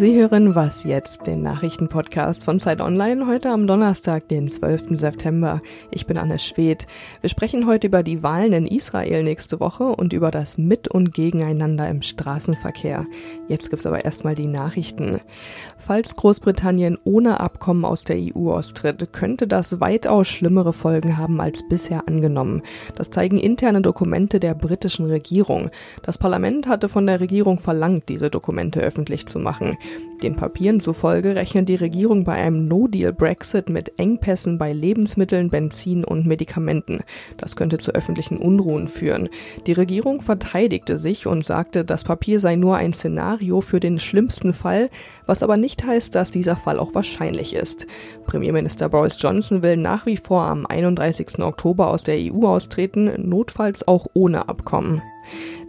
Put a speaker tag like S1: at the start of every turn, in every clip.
S1: Sie hören Was jetzt, den Nachrichtenpodcast von Zeit Online, heute am Donnerstag, den 12. September. Ich bin Anne Schwedt. Wir sprechen heute über die Wahlen in Israel nächste Woche und über das Mit- und Gegeneinander im Straßenverkehr. Jetzt gibt's aber erstmal die Nachrichten. Falls Großbritannien ohne Abkommen aus der EU austritt, könnte das weitaus schlimmere Folgen haben als bisher angenommen. Das zeigen interne Dokumente der britischen Regierung. Das Parlament hatte von der Regierung verlangt, diese Dokumente öffentlich zu machen. Den Papieren zufolge rechnet die Regierung bei einem No-Deal-Brexit mit Engpässen bei Lebensmitteln, Benzin und Medikamenten. Das könnte zu öffentlichen Unruhen führen. Die Regierung verteidigte sich und sagte, das Papier sei nur ein Szenario für den schlimmsten Fall, was aber nicht heißt, dass dieser Fall auch wahrscheinlich ist. Premierminister Boris Johnson will nach wie vor am 31. Oktober aus der EU austreten, notfalls auch ohne Abkommen.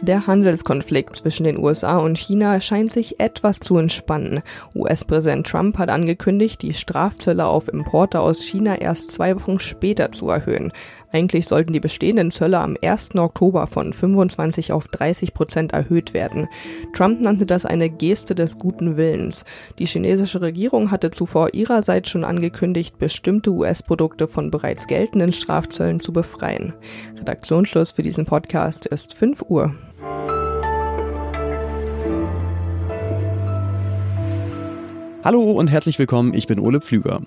S1: Der Handelskonflikt zwischen den USA und China scheint sich etwas zu entspannen. US-Präsident Trump hat angekündigt, die Strafzölle auf Importe aus China erst zwei Wochen später zu erhöhen. Eigentlich sollten die bestehenden Zölle am 1. Oktober von 25 auf 30 Prozent erhöht werden. Trump nannte das eine Geste des guten Willens. Die chinesische Regierung hatte zuvor ihrerseits schon angekündigt, bestimmte US-Produkte von bereits geltenden Strafzöllen zu befreien. Redaktionsschluss für diesen Podcast ist 5 Uhr.
S2: Hallo und herzlich willkommen, ich bin Ole Pflüger.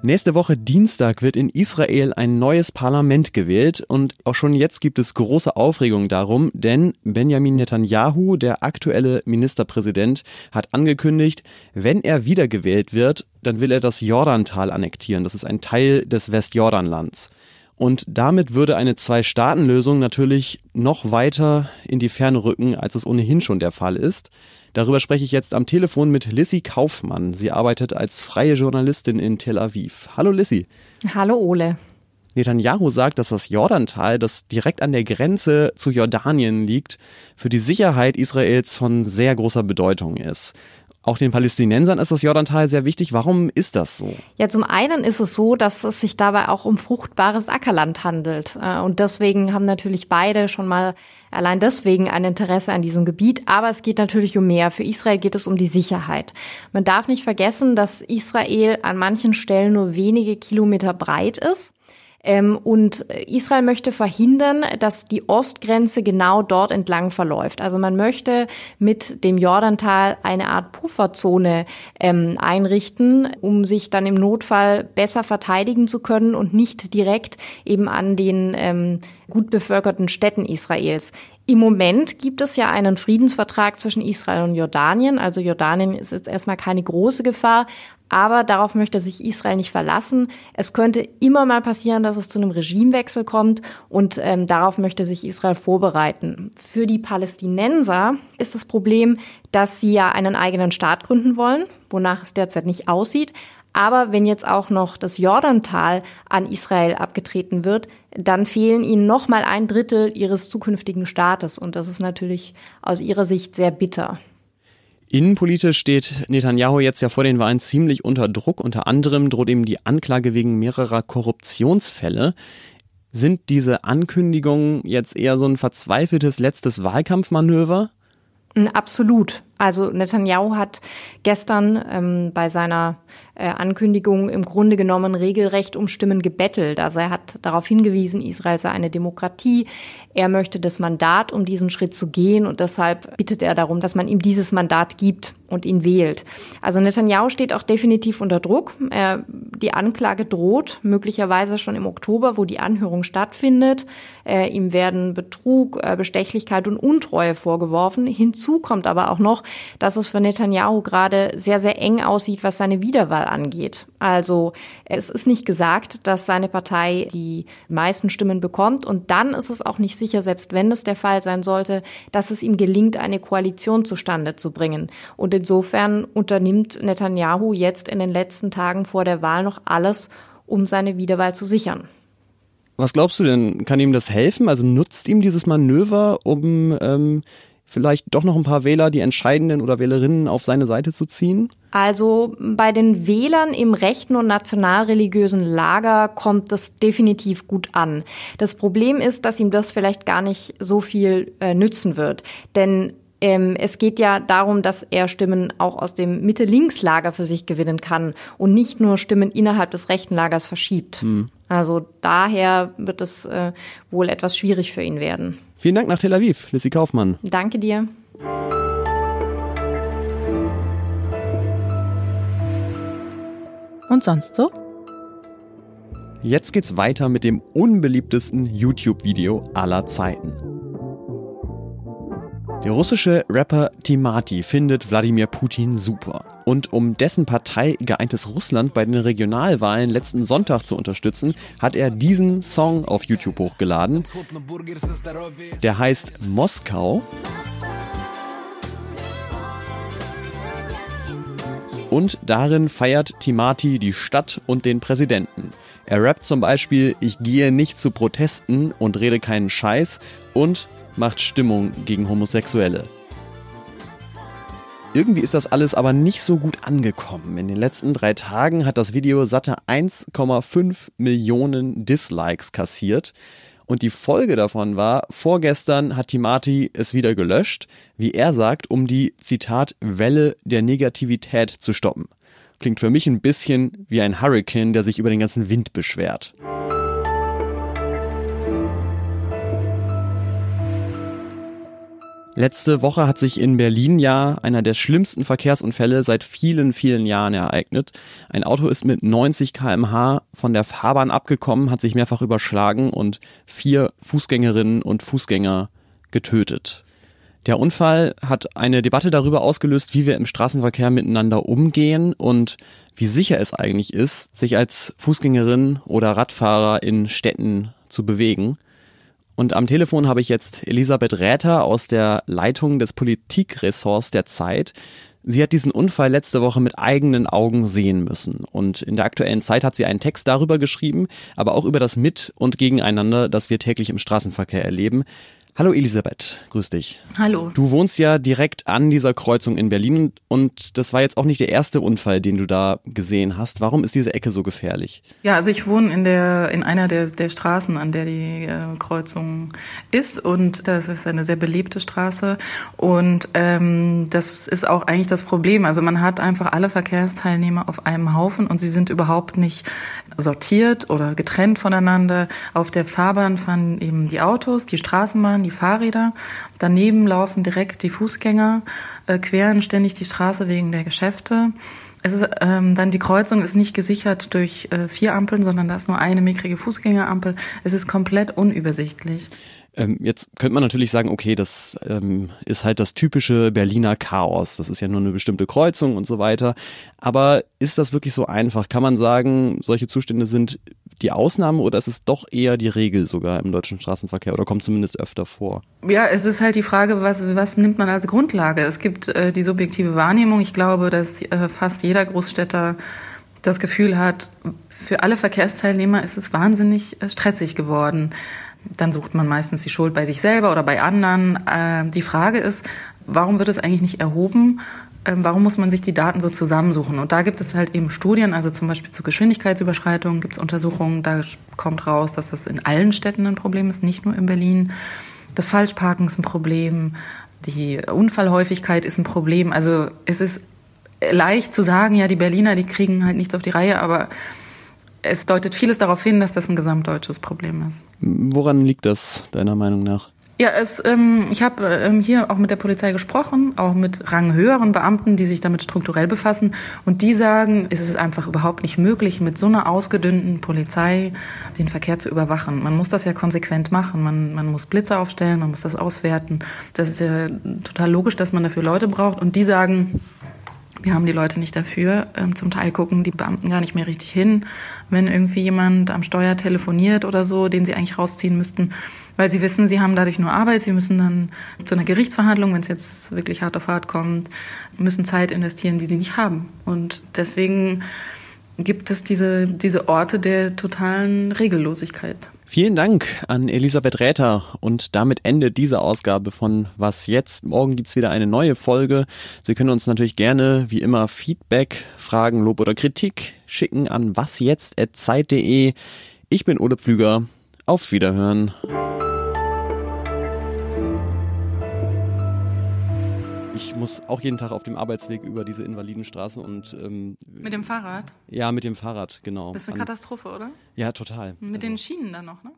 S2: Nächste Woche Dienstag wird in Israel ein neues Parlament gewählt und auch schon jetzt gibt es große Aufregung darum, denn Benjamin Netanyahu, der aktuelle Ministerpräsident, hat angekündigt, wenn er wiedergewählt wird, dann will er das Jordantal annektieren. Das ist ein Teil des Westjordanlands. Und damit würde eine Zwei-Staaten-Lösung natürlich noch weiter in die Ferne rücken, als es ohnehin schon der Fall ist. Darüber spreche ich jetzt am Telefon mit Lissy Kaufmann. Sie arbeitet als freie Journalistin in Tel Aviv. Hallo Lissy.
S3: Hallo Ole.
S2: Netanyahu sagt, dass das Jordantal, das direkt an der Grenze zu Jordanien liegt, für die Sicherheit Israels von sehr großer Bedeutung ist. Auch den Palästinensern ist das Jordantal sehr wichtig. Warum ist das so?
S3: Ja, zum einen ist es so, dass es sich dabei auch um fruchtbares Ackerland handelt. Äh, und deswegen haben natürlich beide schon mal allein deswegen ein Interesse an diesem Gebiet. Aber es geht natürlich um mehr. Für Israel geht es um die Sicherheit. Man darf nicht vergessen, dass Israel an manchen Stellen nur wenige Kilometer breit ist. Ähm, und Israel möchte verhindern, dass die Ostgrenze genau dort entlang verläuft. Also man möchte mit dem Jordantal eine Art Pufferzone ähm, einrichten, um sich dann im Notfall besser verteidigen zu können und nicht direkt eben an den ähm, gut bevölkerten Städten Israels. Im Moment gibt es ja einen Friedensvertrag zwischen Israel und Jordanien. Also Jordanien ist jetzt erstmal keine große Gefahr, aber darauf möchte sich Israel nicht verlassen. Es könnte immer mal passieren, dass es zu einem Regimewechsel kommt und ähm, darauf möchte sich Israel vorbereiten. Für die Palästinenser ist das Problem, dass sie ja einen eigenen Staat gründen wollen, wonach es derzeit nicht aussieht. Aber wenn jetzt auch noch das Jordantal an Israel abgetreten wird, dann fehlen ihnen noch mal ein Drittel ihres zukünftigen Staates. Und das ist natürlich aus ihrer Sicht sehr bitter.
S2: Innenpolitisch steht Netanyahu jetzt ja vor den Wahlen ziemlich unter Druck. Unter anderem droht ihm die Anklage wegen mehrerer Korruptionsfälle. Sind diese Ankündigungen jetzt eher so ein verzweifeltes letztes Wahlkampfmanöver?
S3: Absolut. Also Netanyahu hat gestern ähm, bei seiner äh, Ankündigung im Grunde genommen regelrecht um Stimmen gebettelt. Also er hat darauf hingewiesen, Israel sei eine Demokratie. Er möchte das Mandat, um diesen Schritt zu gehen und deshalb bittet er darum, dass man ihm dieses Mandat gibt und ihn wählt. Also Netanyahu steht auch definitiv unter Druck. Er, die Anklage droht möglicherweise schon im Oktober, wo die Anhörung stattfindet. Äh, ihm werden Betrug, äh, Bestechlichkeit und Untreue vorgeworfen. Hinzu kommt aber auch noch, dass es für Netanyahu gerade sehr, sehr eng aussieht, was seine Wiederwahl angeht. Also es ist nicht gesagt, dass seine Partei die meisten Stimmen bekommt und dann ist es auch nicht sicher, selbst wenn es der Fall sein sollte, dass es ihm gelingt, eine Koalition zustande zu bringen. Und insofern unternimmt Netanyahu jetzt in den letzten Tagen vor der Wahl noch alles, um seine Wiederwahl zu sichern.
S2: Was glaubst du denn, kann ihm das helfen? Also nutzt ihm dieses Manöver, um ähm, vielleicht doch noch ein paar Wähler, die entscheidenden oder Wählerinnen auf seine Seite zu ziehen?
S3: Also bei den Wählern im rechten und nationalreligiösen Lager kommt das definitiv gut an. Das Problem ist, dass ihm das vielleicht gar nicht so viel äh, nützen wird. Denn Ähm, es geht ja darum, dass er Stimmen auch aus dem Mitte-Links-Lager für sich gewinnen kann und nicht nur Stimmen innerhalb des rechten Lagers verschiebt. Hm. Also daher wird es äh, wohl etwas schwierig für ihn werden.
S2: Vielen Dank nach Tel Aviv, Lissy Kaufmann.
S3: Danke dir.
S1: Und sonst so?
S2: Jetzt geht's weiter mit dem unbeliebtesten YouTube-Video aller Zeiten. Der russische Rapper Timati findet Wladimir Putin super. Und um dessen Partei Geeintes Russland bei den Regionalwahlen letzten Sonntag zu unterstützen, hat er diesen Song auf YouTube hochgeladen. Der heißt Moskau. Und darin feiert Timati die Stadt und den Präsidenten. Er rappt zum Beispiel, ich gehe nicht zu Protesten und rede keinen Scheiß und macht Stimmung gegen Homosexuelle. Irgendwie ist das alles aber nicht so gut angekommen. In den letzten drei Tagen hat das Video satte 1,5 Millionen Dislikes kassiert. Und die Folge davon war, vorgestern hat Timati es wieder gelöscht, wie er sagt, um die, Zitat, Welle der Negativität zu stoppen. Klingt für mich ein bisschen wie ein Hurricane, der sich über den ganzen Wind beschwert. Letzte Woche hat sich in Berlin ja einer der schlimmsten Verkehrsunfälle seit vielen, vielen Jahren ereignet. Ein Auto ist mit 90 kmh von der Fahrbahn abgekommen, hat sich mehrfach überschlagen und vier Fußgängerinnen und Fußgänger getötet. Der Unfall hat eine Debatte darüber ausgelöst, wie wir im Straßenverkehr miteinander umgehen und wie sicher es eigentlich ist, sich als Fußgängerin oder Radfahrer in Städten zu bewegen. Und am Telefon habe ich jetzt Elisabeth Räther aus der Leitung des Politikressorts der Zeit. Sie hat diesen Unfall letzte Woche mit eigenen Augen sehen müssen. Und in der aktuellen Zeit hat sie einen Text darüber geschrieben, aber auch über das Mit- und Gegeneinander, das wir täglich im Straßenverkehr erleben. Hallo Elisabeth, grüß dich.
S4: Hallo.
S2: Du wohnst ja direkt an dieser Kreuzung in Berlin und das war jetzt auch nicht der erste Unfall, den du da gesehen hast. Warum ist diese Ecke so gefährlich?
S4: Ja, also ich wohne in der in einer der der Straßen, an der die äh, Kreuzung ist und das ist eine sehr belebte Straße und ähm, das ist auch eigentlich das Problem. Also man hat einfach alle Verkehrsteilnehmer auf einem Haufen und sie sind überhaupt nicht sortiert oder getrennt voneinander. Auf der Fahrbahn fahren eben die Autos, die Straßenbahn, die Fahrräder. Daneben laufen direkt die Fußgänger, äh, queren ständig die Straße wegen der Geschäfte. Es ist ähm, dann die Kreuzung ist nicht gesichert durch äh, vier Ampeln, sondern da ist nur eine mickrige Fußgängerampel. Es ist komplett unübersichtlich.
S2: Ähm, jetzt könnte man natürlich sagen, okay, das ähm, ist halt das typische Berliner Chaos. Das ist ja nur eine bestimmte Kreuzung und so weiter. Aber ist das wirklich so einfach? Kann man sagen, solche Zustände sind die Ausnahme oder ist es doch eher die Regel sogar im deutschen Straßenverkehr oder kommt zumindest öfter vor?
S4: Ja, es ist halt die Frage, was, was nimmt man als Grundlage? Es gibt äh, die subjektive Wahrnehmung. Ich glaube, dass äh, fast jeder Großstädter das Gefühl hat, für alle Verkehrsteilnehmer ist es wahnsinnig äh, stressig geworden. Dann sucht man meistens die Schuld bei sich selber oder bei anderen. Äh, die Frage ist, warum wird es eigentlich nicht erhoben? Ähm, warum muss man sich die Daten so zusammensuchen? Und da gibt es halt eben Studien, also zum Beispiel zu Geschwindigkeitsüberschreitungen gibt es Untersuchungen, da kommt raus, dass das in allen Städten ein Problem ist, nicht nur in Berlin. Das Falschparken ist ein Problem, die Unfallhäufigkeit ist ein Problem. Also es ist leicht zu sagen, ja, die Berliner, die kriegen halt nichts auf die Reihe, aber es deutet vieles darauf hin, dass das ein gesamtdeutsches Problem ist.
S2: Woran liegt das deiner Meinung nach?
S4: Ja, es, ähm, ich habe ähm, hier auch mit der Polizei gesprochen, auch mit ranghöheren Beamten, die sich damit strukturell befassen. Und die sagen, es ist einfach überhaupt nicht möglich, mit so einer ausgedünnten Polizei den Verkehr zu überwachen. Man muss das ja konsequent machen. Man, man muss Blitze aufstellen, man muss das auswerten. Das ist ja total logisch, dass man dafür Leute braucht. Und die sagen, wir haben die Leute nicht dafür. Ähm, zum Teil gucken die Beamten gar nicht mehr richtig hin, wenn irgendwie jemand am Steuer telefoniert oder so, den sie eigentlich rausziehen müssten, weil sie wissen, sie haben dadurch nur Arbeit. Sie müssen dann zu einer Gerichtsverhandlung, wenn es jetzt wirklich hart auf hart kommt, müssen Zeit investieren, die sie nicht haben. Und deswegen gibt es diese, diese Orte der totalen Regellosigkeit.
S2: Vielen Dank an Elisabeth Räther und damit endet diese Ausgabe von Was jetzt. Morgen gibt's wieder eine neue Folge. Sie können uns natürlich gerne wie immer Feedback, Fragen, Lob oder Kritik schicken an wasjetzt.zeit.de. Ich bin Ole Pflüger. Auf Wiederhören. Ich muss auch jeden Tag auf dem Arbeitsweg über diese Invalidenstraße und ähm,
S4: mit dem Fahrrad?
S2: Ja, mit dem Fahrrad, genau.
S4: Das ist eine Katastrophe, oder?
S2: Ja, total.
S4: Mit also, den Schienen dann noch, ne?